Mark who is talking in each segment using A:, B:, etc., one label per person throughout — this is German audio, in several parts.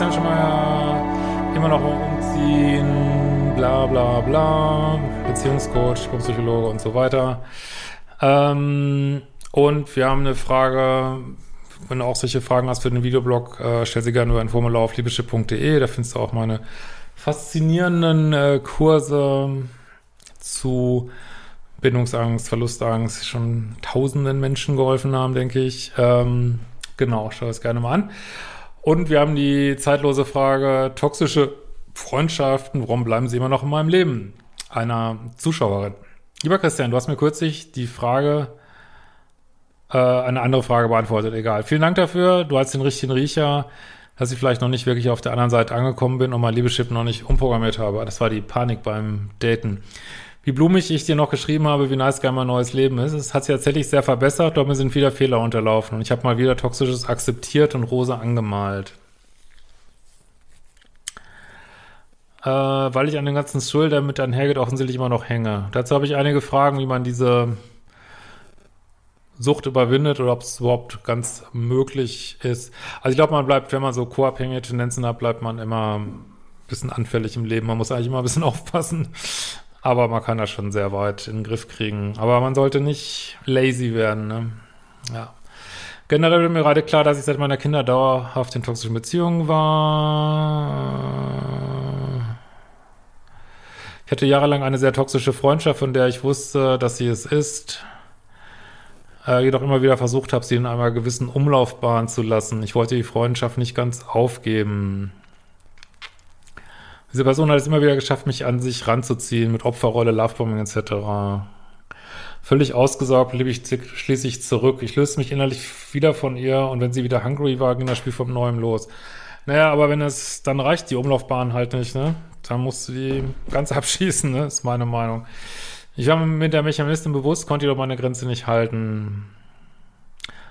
A: Christian Schemeier, immer noch umziehen, bla bla bla, Beziehungscoach, Psychologe und so weiter. Ähm, und wir haben eine Frage, wenn du auch solche Fragen hast für den Videoblog, äh, stell sie gerne über ein Formular auf liebeschip.de, da findest du auch meine faszinierenden äh, Kurse zu Bindungsangst, Verlustangst, schon tausenden Menschen geholfen haben, denke ich. Ähm, genau, schau es gerne mal an. Und wir haben die zeitlose Frage, toxische Freundschaften, warum bleiben sie immer noch in meinem Leben? Einer Zuschauerin. Lieber Christian, du hast mir kürzlich die Frage, äh, eine andere Frage beantwortet, egal. Vielen Dank dafür, du hast den richtigen Riecher, dass ich vielleicht noch nicht wirklich auf der anderen Seite angekommen bin und mein Liebeschip noch nicht umprogrammiert habe. Das war die Panik beim Daten wie blumig ich dir noch geschrieben habe, wie nice geil mein neues Leben ist. Es hat sich tatsächlich sehr verbessert, doch mir sind wieder Fehler unterlaufen und ich habe mal wieder Toxisches akzeptiert und rosa angemalt. Äh, weil ich an dem ganzen Schuld, der mit einhergeht, offensichtlich immer noch hänge. Dazu habe ich einige Fragen, wie man diese Sucht überwindet oder ob es überhaupt ganz möglich ist. Also ich glaube, man bleibt, wenn man so co-abhängige Tendenzen hat, bleibt man immer ein bisschen anfällig im Leben. Man muss eigentlich immer ein bisschen aufpassen, aber man kann das schon sehr weit in den Griff kriegen. Aber man sollte nicht lazy werden, ne? Ja. Generell wird mir gerade klar, dass ich seit meiner Kinder dauerhaft in toxischen Beziehungen war. Ich hatte jahrelang eine sehr toxische Freundschaft, von der ich wusste, dass sie es ist. Äh, jedoch immer wieder versucht habe, sie in einer gewissen Umlaufbahn zu lassen. Ich wollte die Freundschaft nicht ganz aufgeben. Diese Person hat es immer wieder geschafft, mich an sich ranzuziehen mit Opferrolle, Lovebombing etc. Völlig ausgesaugt blieb ich schließlich zurück. Ich löste mich innerlich wieder von ihr und wenn sie wieder hungry war, ging das Spiel vom Neuem los. Naja, aber wenn es, dann reicht die Umlaufbahn halt nicht, ne? Dann musst du die ganz abschießen, ne? Ist meine Meinung. Ich war mir mit der Mechanistin bewusst, konnte jedoch meine Grenze nicht halten.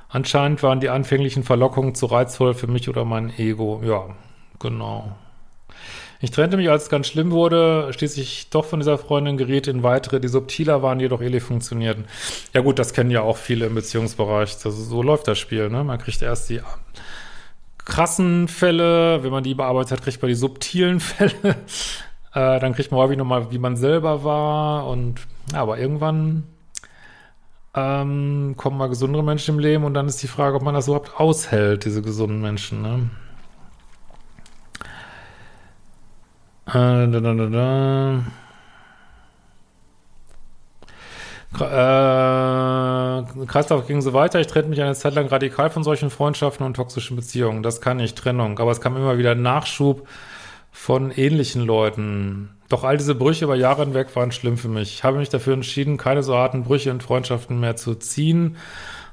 A: Anscheinend waren die anfänglichen Verlockungen zu reizvoll für mich oder mein Ego. Ja, genau. Ich trennte mich, als es ganz schlimm wurde, schließlich doch von dieser Freundin geriet in weitere, die subtiler waren, jedoch ähnlich funktionierten. Ja gut, das kennen ja auch viele im Beziehungsbereich. Das, so läuft das Spiel, ne? Man kriegt erst die krassen Fälle, wenn man die bearbeitet hat, kriegt man die subtilen Fälle. Äh, dann kriegt man häufig nochmal, wie man selber war und ja, aber irgendwann ähm, kommen mal gesundere Menschen im Leben und dann ist die Frage, ob man das überhaupt aushält, diese gesunden Menschen, ne? Äh, da, da, da, da. Äh, Kreislauf ging so weiter. Ich trennte mich eine Zeit lang radikal von solchen Freundschaften und toxischen Beziehungen. Das kann ich, Trennung. Aber es kam immer wieder Nachschub von ähnlichen Leuten. Doch all diese Brüche über Jahre hinweg waren schlimm für mich. Ich habe mich dafür entschieden, keine so harten Brüche in Freundschaften mehr zu ziehen,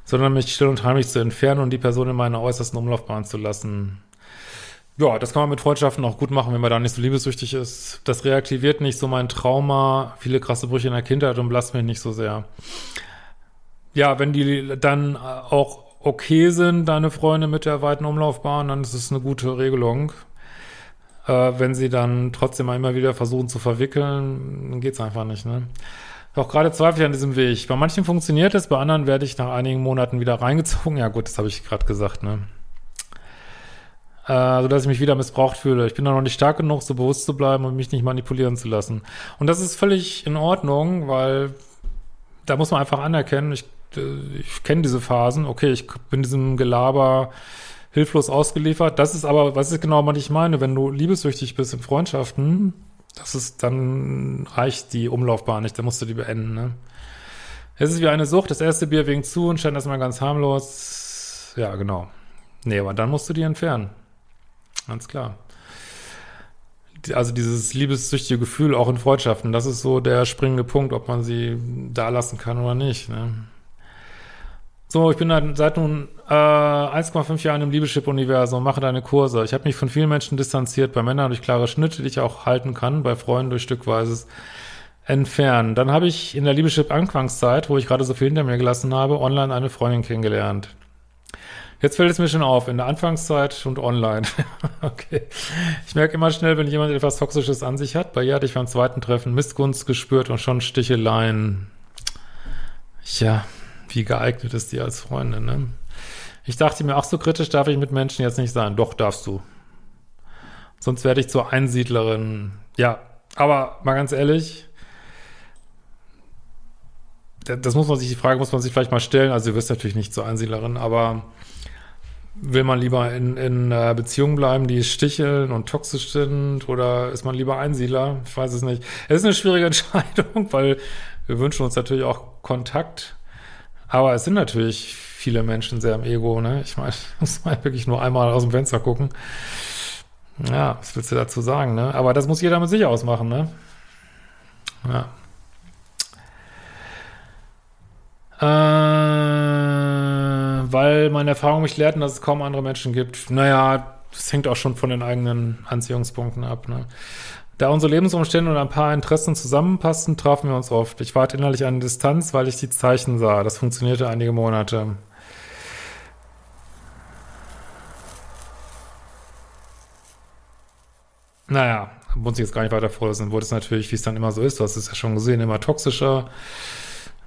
A: sondern mich still und heimlich zu entfernen und die Person in meiner äußersten Umlaufbahn zu lassen. Ja, das kann man mit Freundschaften auch gut machen, wenn man da nicht so liebessüchtig ist. Das reaktiviert nicht so mein Trauma, viele krasse Brüche in der Kindheit und belastet mich nicht so sehr. Ja, wenn die dann auch okay sind, deine Freunde mit der weiten Umlaufbahn, dann ist es eine gute Regelung. Äh, wenn sie dann trotzdem immer wieder versuchen zu verwickeln, dann geht's einfach nicht, ne? Doch gerade zweifle ich an diesem Weg. Bei manchen funktioniert es, bei anderen werde ich nach einigen Monaten wieder reingezogen. Ja gut, das habe ich gerade gesagt, ne? Äh, sodass ich mich wieder missbraucht fühle. Ich bin da noch nicht stark genug, so bewusst zu bleiben und mich nicht manipulieren zu lassen. Und das ist völlig in Ordnung, weil da muss man einfach anerkennen, ich, äh, ich kenne diese Phasen, okay, ich bin diesem Gelaber hilflos ausgeliefert. Das ist aber, was ist genau, was ich meine, wenn du liebessüchtig bist in Freundschaften, das ist, dann reicht die Umlaufbahn nicht, dann musst du die beenden, ne? Es ist wie eine Sucht, das erste Bier wegen zu und scheint erstmal ganz harmlos. Ja, genau. Nee, aber dann musst du die entfernen. Ganz klar. Also dieses liebessüchtige Gefühl auch in Freundschaften, das ist so der springende Punkt, ob man sie da lassen kann oder nicht. Ne? So, ich bin seit nun äh, 1,5 Jahren im Liebeschip-Universum, mache deine Kurse. Ich habe mich von vielen Menschen distanziert, bei Männern durch klare Schnitte, die ich auch halten kann, bei Freunden durch stückweises Entfernen. Dann habe ich in der Liebeschip-Anfangszeit, wo ich gerade so viel hinter mir gelassen habe, online eine Freundin kennengelernt. Jetzt fällt es mir schon auf, in der Anfangszeit und online. okay. Ich merke immer schnell, wenn jemand etwas Toxisches an sich hat. Bei ihr hatte ich beim zweiten Treffen Missgunst gespürt und schon Sticheleien. Ja, wie geeignet ist die als Freundin, ne? Ich dachte mir, ach so kritisch darf ich mit Menschen jetzt nicht sein. Doch, darfst du. sonst werde ich zur Einsiedlerin. Ja, aber mal ganz ehrlich, das muss man sich, die Frage muss man sich vielleicht mal stellen. Also, du wirst natürlich nicht zur Einsiedlerin, aber will man lieber in, in äh, Beziehungen bleiben, die sticheln und toxisch sind, oder ist man lieber Einsiedler? Ich weiß es nicht. Es ist eine schwierige Entscheidung, weil wir wünschen uns natürlich auch Kontakt. Aber es sind natürlich viele Menschen sehr im Ego, ne? Ich meine, muss man wirklich nur einmal aus dem Fenster gucken. Ja, was willst du dazu sagen, ne? Aber das muss jeder mit sich ausmachen, ne? Ja. Äh, weil meine Erfahrung mich lehrten, dass es kaum andere Menschen gibt. Naja, das hängt auch schon von den eigenen Anziehungspunkten ab, ne? Da unsere Lebensumstände und ein paar Interessen zusammenpassten, trafen wir uns oft. Ich warte innerlich an Distanz, weil ich die Zeichen sah. Das funktionierte einige Monate. Naja, muss ich jetzt gar nicht weiter vorlesen. Wurde es natürlich, wie es dann immer so ist, du hast es ja schon gesehen, immer toxischer,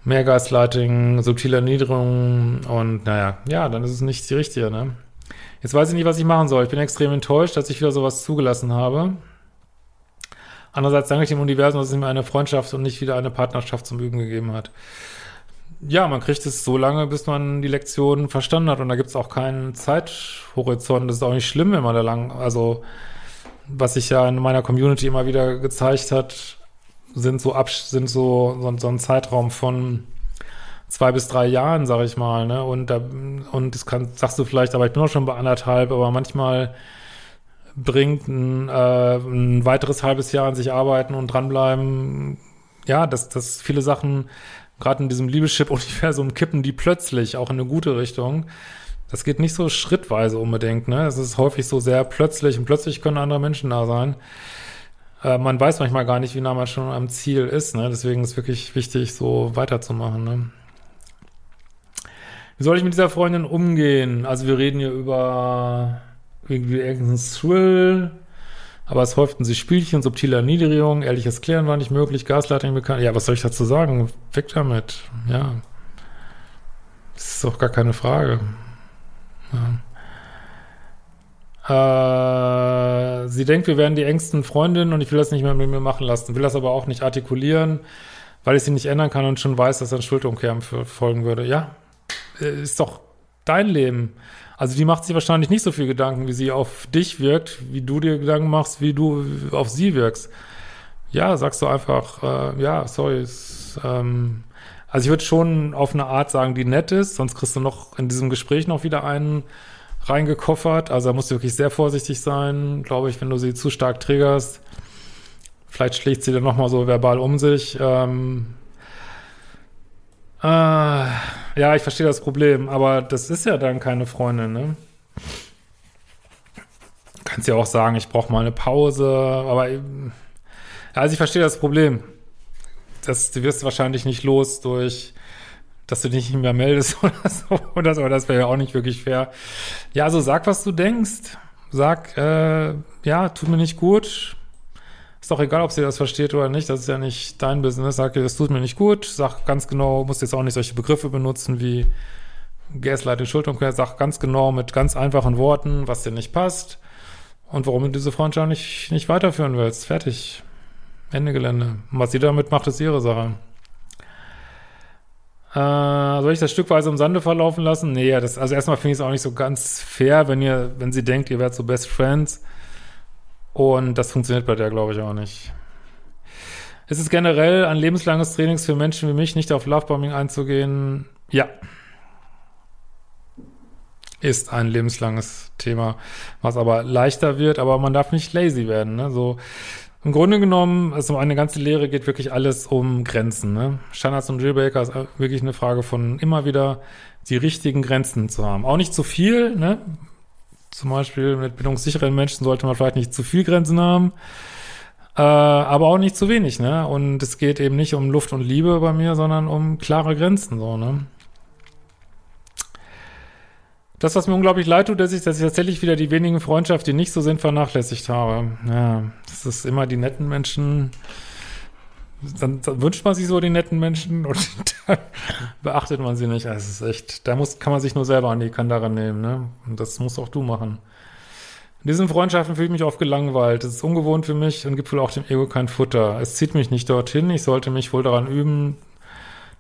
A: mehr Gaslighting, subtile Erniedrigung und naja, ja, dann ist es nicht die richtige, ne? Jetzt weiß ich nicht, was ich machen soll. Ich bin extrem enttäuscht, dass ich wieder sowas zugelassen habe. Andererseits danke ich dem Universum, dass es mir eine Freundschaft und nicht wieder eine Partnerschaft zum Üben gegeben hat. Ja, man kriegt es so lange, bis man die Lektion verstanden hat und da gibt es auch keinen Zeithorizont. Das ist auch nicht schlimm, wenn man da lang, also was sich ja in meiner Community immer wieder gezeigt hat, sind so ab, sind so, so, so ein Zeitraum von zwei bis drei Jahren, sag ich mal, ne? Und da, und das kann, sagst du vielleicht, aber ich bin auch schon bei anderthalb, aber manchmal bringt ein, äh, ein weiteres halbes Jahr an sich arbeiten und dranbleiben, ja, dass, dass viele Sachen gerade in diesem Liebeschip-Universum kippen, die plötzlich auch in eine gute Richtung. Das geht nicht so schrittweise unbedingt, ne? Es ist häufig so sehr plötzlich und plötzlich können andere Menschen da sein. Äh, man weiß manchmal gar nicht, wie nah man schon am Ziel ist, ne? Deswegen ist wirklich wichtig, so weiterzumachen, ne? Wie soll ich mit dieser Freundin umgehen? Also wir reden hier über irgendwie irgendeinen Thrill, aber es häuften sich Spielchen, subtile Erniedrigung, ehrliches Klären war nicht möglich, Gaslighting bekannt. Ja, was soll ich dazu sagen? Weg damit. Ja. Das ist doch gar keine Frage. Ja. Äh, sie denkt, wir wären die engsten Freundinnen und ich will das nicht mehr mit mir machen lassen. Will das aber auch nicht artikulieren, weil ich sie nicht ändern kann und schon weiß, dass ein Schuldumkehr folgen würde. Ja, äh, ist doch dein Leben. Also die macht sich wahrscheinlich nicht so viel Gedanken, wie sie auf dich wirkt, wie du dir Gedanken machst, wie du auf sie wirkst. Ja, sagst du einfach, äh, ja, sorry, ist, ähm, also ich würde schon auf eine Art sagen, die nett ist, sonst kriegst du noch in diesem Gespräch noch wieder einen reingekoffert. Also da musst du wirklich sehr vorsichtig sein, glaube ich, wenn du sie zu stark triggerst. Vielleicht schlägt sie dann nochmal so verbal um sich. Ähm, äh, ja, ich verstehe das Problem, aber das ist ja dann keine Freundin, ne? Kannst ja auch sagen, ich brauche mal eine Pause, aber also ich verstehe das Problem das, du wirst wahrscheinlich nicht los durch, dass du dich nicht mehr meldest oder so, oder so, das wäre ja auch nicht wirklich fair. Ja, also sag, was du denkst. Sag, äh, ja, tut mir nicht gut. Ist doch egal, ob sie das versteht oder nicht. Das ist ja nicht dein Business. Sag, das tut mir nicht gut. Sag ganz genau, musst jetzt auch nicht solche Begriffe benutzen wie Gaslighting, Schuldumkehr. Sag ganz genau mit ganz einfachen Worten, was dir nicht passt und warum du diese Freundschaft nicht, nicht weiterführen willst. Fertig. Ende Gelände. Und was sie damit macht, ist ihre Sache. Äh, soll ich das stückweise im Sande verlaufen lassen? Nee, das, also erstmal finde ich es auch nicht so ganz fair, wenn ihr, wenn sie denkt, ihr werdet so Best Friends. Und das funktioniert bei der, glaube ich, auch nicht. Ist es generell ein lebenslanges Trainings für Menschen wie mich, nicht auf Lovebombing einzugehen? Ja. Ist ein lebenslanges Thema, was aber leichter wird, aber man darf nicht lazy werden. Ne? So, im Grunde genommen, also eine ganze Lehre geht wirklich alles um Grenzen. Ne? Standards und Jailbreaker ist wirklich eine Frage von immer wieder die richtigen Grenzen zu haben. Auch nicht zu viel, ne? Zum Beispiel mit bildungssicheren Menschen sollte man vielleicht nicht zu viel Grenzen haben, äh, aber auch nicht zu wenig, ne? Und es geht eben nicht um Luft und Liebe bei mir, sondern um klare Grenzen, so, ne? Das, was mir unglaublich leid tut, ist, dass ich tatsächlich wieder die wenigen Freundschaften, die nicht so sind, vernachlässigt habe. Ja, das ist immer die netten Menschen. Dann, dann wünscht man sich so die netten Menschen und dann beachtet man sie nicht. Das ist echt, da muss, kann man sich nur selber an die Kandare nehmen, ne? Und das musst auch du machen. In diesen Freundschaften fühle ich mich oft gelangweilt. Das ist ungewohnt für mich und gibt wohl auch dem Ego kein Futter. Es zieht mich nicht dorthin. Ich sollte mich wohl daran üben,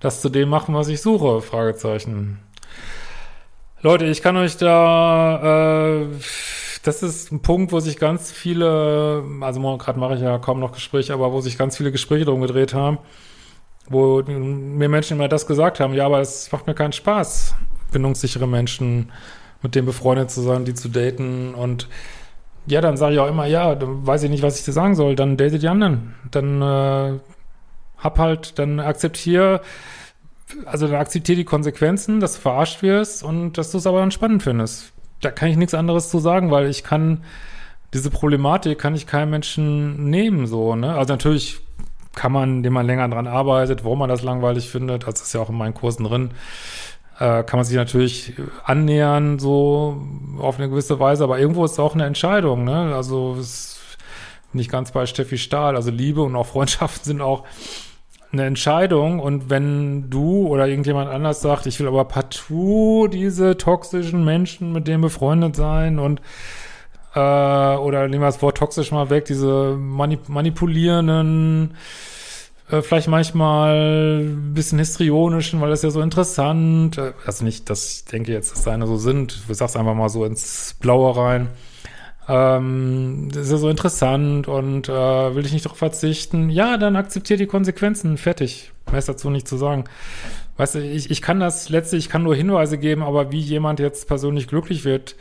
A: das zu dem machen, was ich suche. Fragezeichen. Leute, ich kann euch da, äh, das ist ein Punkt, wo sich ganz viele, also gerade mache ich ja kaum noch Gespräche, aber wo sich ganz viele Gespräche drum gedreht haben, wo mir Menschen immer das gesagt haben, ja, aber es macht mir keinen Spaß, bindungssichere Menschen mit denen befreundet zu sein, die zu daten und ja, dann sage ich auch immer, ja, dann weiß ich nicht, was ich dir sagen soll, dann date die anderen. Dann äh, hab halt, dann akzeptier, also dann akzeptier die Konsequenzen, dass du verarscht wirst und dass du es aber dann spannend findest. Da kann ich nichts anderes zu sagen, weil ich kann diese Problematik kann ich keinem Menschen nehmen, so, ne? Also natürlich kann man, indem man länger dran arbeitet, warum man das langweilig findet, das ist ja auch in meinen Kursen drin, äh, kann man sich natürlich annähern, so auf eine gewisse Weise, aber irgendwo ist es auch eine Entscheidung, ne? Also ist nicht ganz bei Steffi Stahl, also Liebe und auch Freundschaften sind auch eine Entscheidung und wenn du oder irgendjemand anders sagt, ich will aber partout diese toxischen Menschen mit denen befreundet sein und äh, oder nehmen wir das Wort toxisch mal weg, diese manip manipulierenden äh, vielleicht manchmal ein bisschen histrionischen, weil das ja so interessant, also nicht, dass ich denke jetzt, dass seine so sind, ich sag's einfach mal so ins Blaue rein, ähm, ist ja so interessant und äh, will ich nicht darauf verzichten, ja, dann akzeptiert die Konsequenzen, fertig, mehr ist dazu nicht zu sagen. Weißt du, ich, ich kann das letztlich, ich kann nur Hinweise geben, aber wie jemand jetzt persönlich glücklich wird,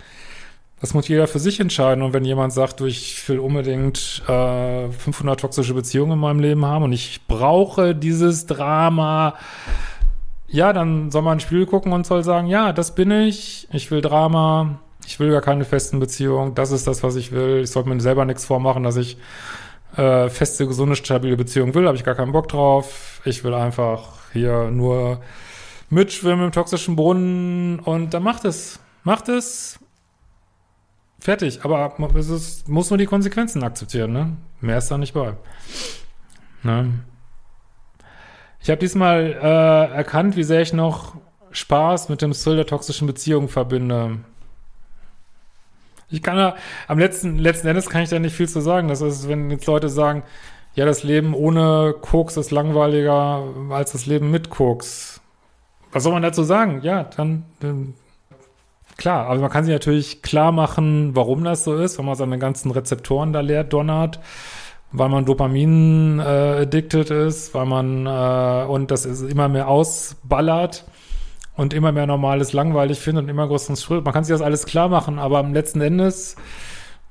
A: das muss jeder für sich entscheiden. Und wenn jemand sagt, du, ich will unbedingt äh, 500 toxische Beziehungen in meinem Leben haben und ich brauche dieses Drama, ja, dann soll man ein Spiel gucken und soll sagen, ja, das bin ich, ich will Drama, ich will gar keine festen Beziehungen, das ist das, was ich will. Ich sollte mir selber nichts vormachen, dass ich äh, feste, gesunde, stabile Beziehungen will, habe ich gar keinen Bock drauf. Ich will einfach hier nur mitschwimmen im toxischen Brunnen und dann macht es. Macht es, Fertig. Aber es ist, muss nur die Konsequenzen akzeptieren, ne? Mehr ist da nicht bei. Ne? Ich habe diesmal äh, erkannt, wie sehr ich noch Spaß mit dem Thrill der toxischen Beziehung verbinde. Ich kann da, am letzten, letzten Endes kann ich da nicht viel zu sagen. Das ist, wenn jetzt Leute sagen, ja, das Leben ohne Koks ist langweiliger als das Leben mit Koks. Was soll man dazu sagen? Ja, dann, dann Klar, aber man kann sich natürlich klar machen, warum das so ist, wenn man seine ganzen Rezeptoren da leer donnert, weil man Dopamin äh, addicted ist, weil man äh, und das ist immer mehr ausballert und immer mehr normales langweilig findet und immer größeren Schritt. Man kann sich das alles klar machen, aber am letzten Endes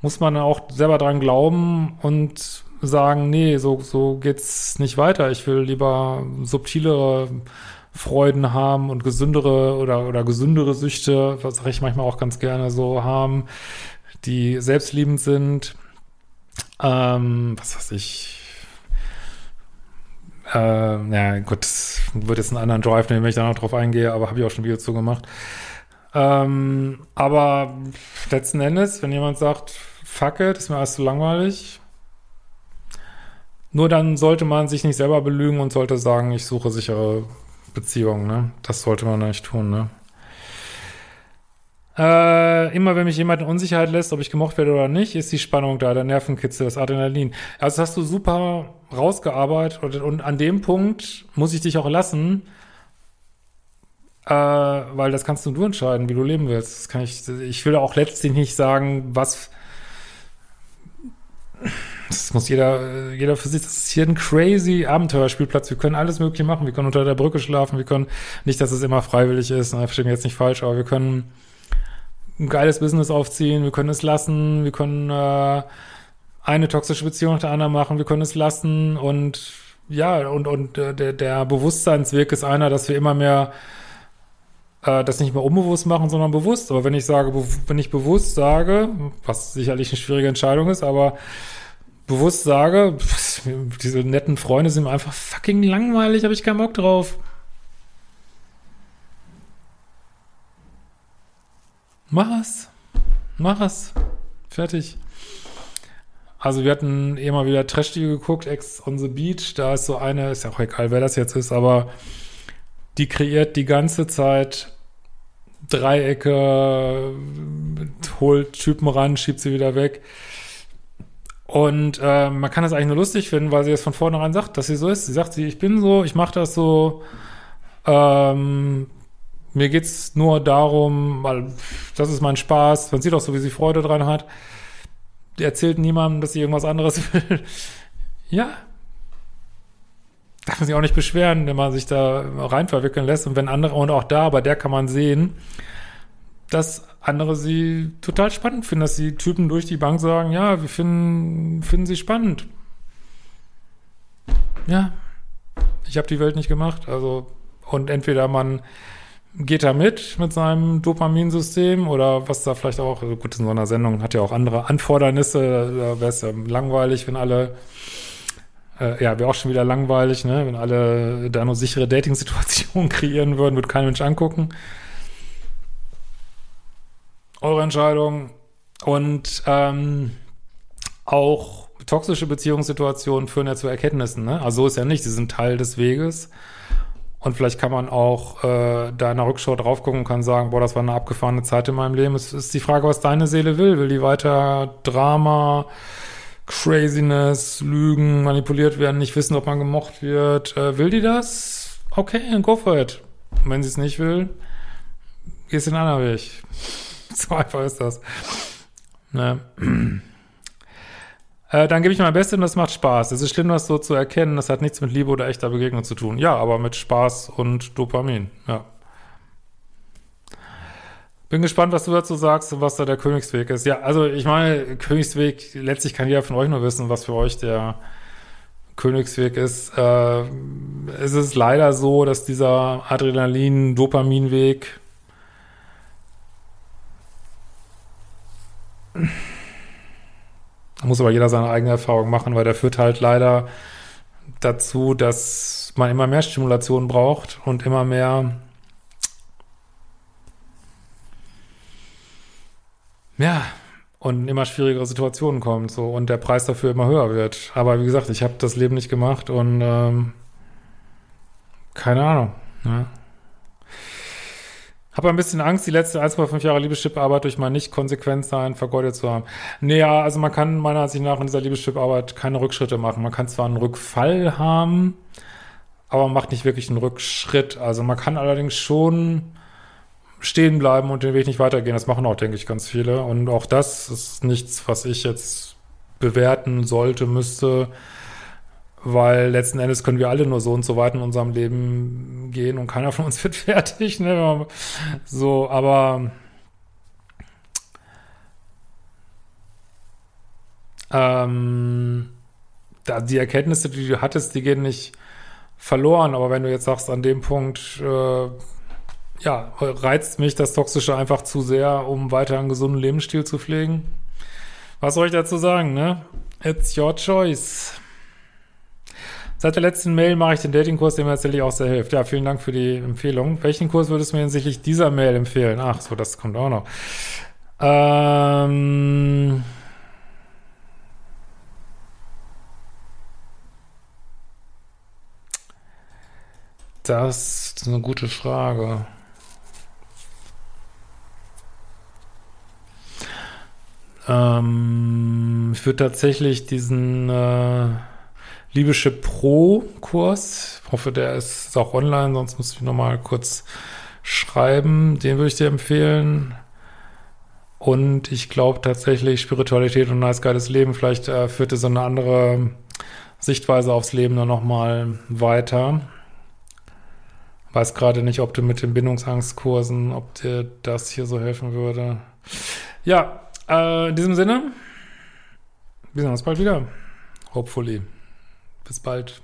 A: muss man auch selber dran glauben und sagen, nee, so, so geht's nicht weiter. Ich will lieber subtilere Freuden haben und gesündere oder, oder gesündere Süchte, was ich manchmal auch ganz gerne so haben, die selbstliebend sind. Ähm, was weiß ich. Äh, ja, gut, das wird jetzt einen anderen Drive nehmen, wenn ich da noch drauf eingehe, aber habe ich auch schon ein Video zu gemacht. Ähm, aber letzten Endes, wenn jemand sagt, fuck it, ist mir alles zu langweilig, nur dann sollte man sich nicht selber belügen und sollte sagen, ich suche sichere Beziehung, ne? Das sollte man nicht tun, ne? Äh, immer wenn mich jemand in Unsicherheit lässt, ob ich gemocht werde oder nicht, ist die Spannung da, der Nervenkitzel, das Adrenalin. Also das hast du super rausgearbeitet und, und an dem Punkt muss ich dich auch lassen, äh, weil das kannst nur du entscheiden, wie du leben willst. Das kann ich, ich will auch letztlich nicht sagen, was das muss jeder, jeder für sich, das ist hier ein crazy Abenteuerspielplatz. Wir können alles Mögliche machen. Wir können unter der Brücke schlafen. Wir können, nicht, dass es immer freiwillig ist, ne, verstehe mich jetzt nicht falsch, aber wir können ein geiles Business aufziehen. Wir können es lassen. Wir können äh, eine toxische Beziehung nach der anderen machen. Wir können es lassen und ja, und, und äh, der, der Bewusstseinsweg ist einer, dass wir immer mehr äh, das nicht mehr unbewusst machen, sondern bewusst. Aber wenn ich sage, wenn ich bewusst sage, was sicherlich eine schwierige Entscheidung ist, aber bewusst sage, diese netten Freunde sind einfach fucking langweilig, habe ich keinen Bock drauf. Mach es. Mach es. Fertig. Also wir hatten eh mal wieder trash geguckt, Ex on the Beach. Da ist so eine, ist ja auch egal, wer das jetzt ist, aber die kreiert die ganze Zeit Dreiecke, holt Typen ran, schiebt sie wieder weg. Und äh, man kann das eigentlich nur lustig finden, weil sie es von vornherein sagt, dass sie so ist. Sie sagt, sie, ich bin so, ich mache das so. Ähm, mir geht's nur darum, weil das ist mein Spaß. Man sieht auch so, wie sie Freude dran hat. Die erzählt niemandem, dass sie irgendwas anderes will. ja. Darf man sich auch nicht beschweren, wenn man sich da rein verwickeln lässt. Und wenn andere, und auch da, bei der kann man sehen, dass andere sie total spannend finden, dass die Typen durch die Bank sagen, ja, wir finden, finden sie spannend. Ja, ich habe die Welt nicht gemacht. Also, und entweder man geht da mit mit seinem Dopaminsystem oder was da vielleicht auch, also gut, in so einer Sendung hat ja auch andere Anfordernisse, da wäre es ja langweilig, wenn alle, äh, ja, wäre auch schon wieder langweilig, ne, wenn alle da nur sichere Dating-Situationen kreieren würden, würde kein Mensch angucken. Eure Entscheidung und ähm, auch toxische Beziehungssituationen führen ja zu Erkenntnissen, ne? Also so ist ja nicht, sie sind Teil des Weges und vielleicht kann man auch äh, da in der Rückschau drauf gucken und kann sagen, boah, das war eine abgefahrene Zeit in meinem Leben. Es ist die Frage, was deine Seele will. Will die weiter Drama, Craziness, Lügen, manipuliert werden, nicht wissen, ob man gemocht wird? Äh, will die das? Okay, go for it. Und wenn sie es nicht will, gehst du den anderen Weg. so einfach ist das. Ne? Äh, dann gebe ich mein Bestes und das macht Spaß. Es ist schlimm, das so zu erkennen. Das hat nichts mit Liebe oder echter Begegnung zu tun. Ja, aber mit Spaß und Dopamin. Ja. Bin gespannt, was du dazu sagst und was da der Königsweg ist. Ja, also ich meine, Königsweg, letztlich kann jeder von euch nur wissen, was für euch der Königsweg ist. Äh, es ist leider so, dass dieser Adrenalin-Dopaminweg da muss aber jeder seine eigene Erfahrung machen, weil der führt halt leider dazu, dass man immer mehr Stimulation braucht und immer mehr ja, und immer schwierigere Situationen kommt so und der Preis dafür immer höher wird. Aber wie gesagt, ich habe das Leben nicht gemacht und ähm, keine Ahnung. Ne? Habe ein bisschen Angst, die letzte 1,5 Jahre Liebeschip-Arbeit durch mein Nicht-Konsequent-Sein vergeudet zu haben. Naja, also man kann meiner Ansicht nach in dieser Liebeschip-Arbeit keine Rückschritte machen. Man kann zwar einen Rückfall haben, aber man macht nicht wirklich einen Rückschritt. Also man kann allerdings schon stehen bleiben und den Weg nicht weitergehen. Das machen auch, denke ich, ganz viele. Und auch das ist nichts, was ich jetzt bewerten sollte, müsste weil letzten Endes können wir alle nur so und so weit in unserem Leben gehen und keiner von uns wird fertig. Ne? So, aber ähm, da, die Erkenntnisse, die du hattest, die gehen nicht verloren. Aber wenn du jetzt sagst, an dem Punkt, äh, ja, reizt mich das Toxische einfach zu sehr, um weiter einen gesunden Lebensstil zu pflegen. Was soll ich dazu sagen, ne? It's your choice. Seit der letzten Mail mache ich den Datingkurs, der mir tatsächlich auch sehr hilft. Ja, vielen Dank für die Empfehlung. Welchen Kurs würdest du mir hinsichtlich dieser Mail empfehlen? Ach so, das kommt auch noch. Ähm das ist eine gute Frage. Ähm, ich würde tatsächlich diesen äh Libysche Pro-Kurs. Hoffe, der ist, auch online, sonst muss ich nochmal kurz schreiben. Den würde ich dir empfehlen. Und ich glaube tatsächlich, Spiritualität und ein nice geiles Leben, vielleicht äh, führte so eine andere Sichtweise aufs Leben dann nochmal weiter. Weiß gerade nicht, ob du mit den Bindungsangstkursen, ob dir das hier so helfen würde. Ja, äh, in diesem Sinne, wir sehen uns bald wieder. Hopefully. Bis bald.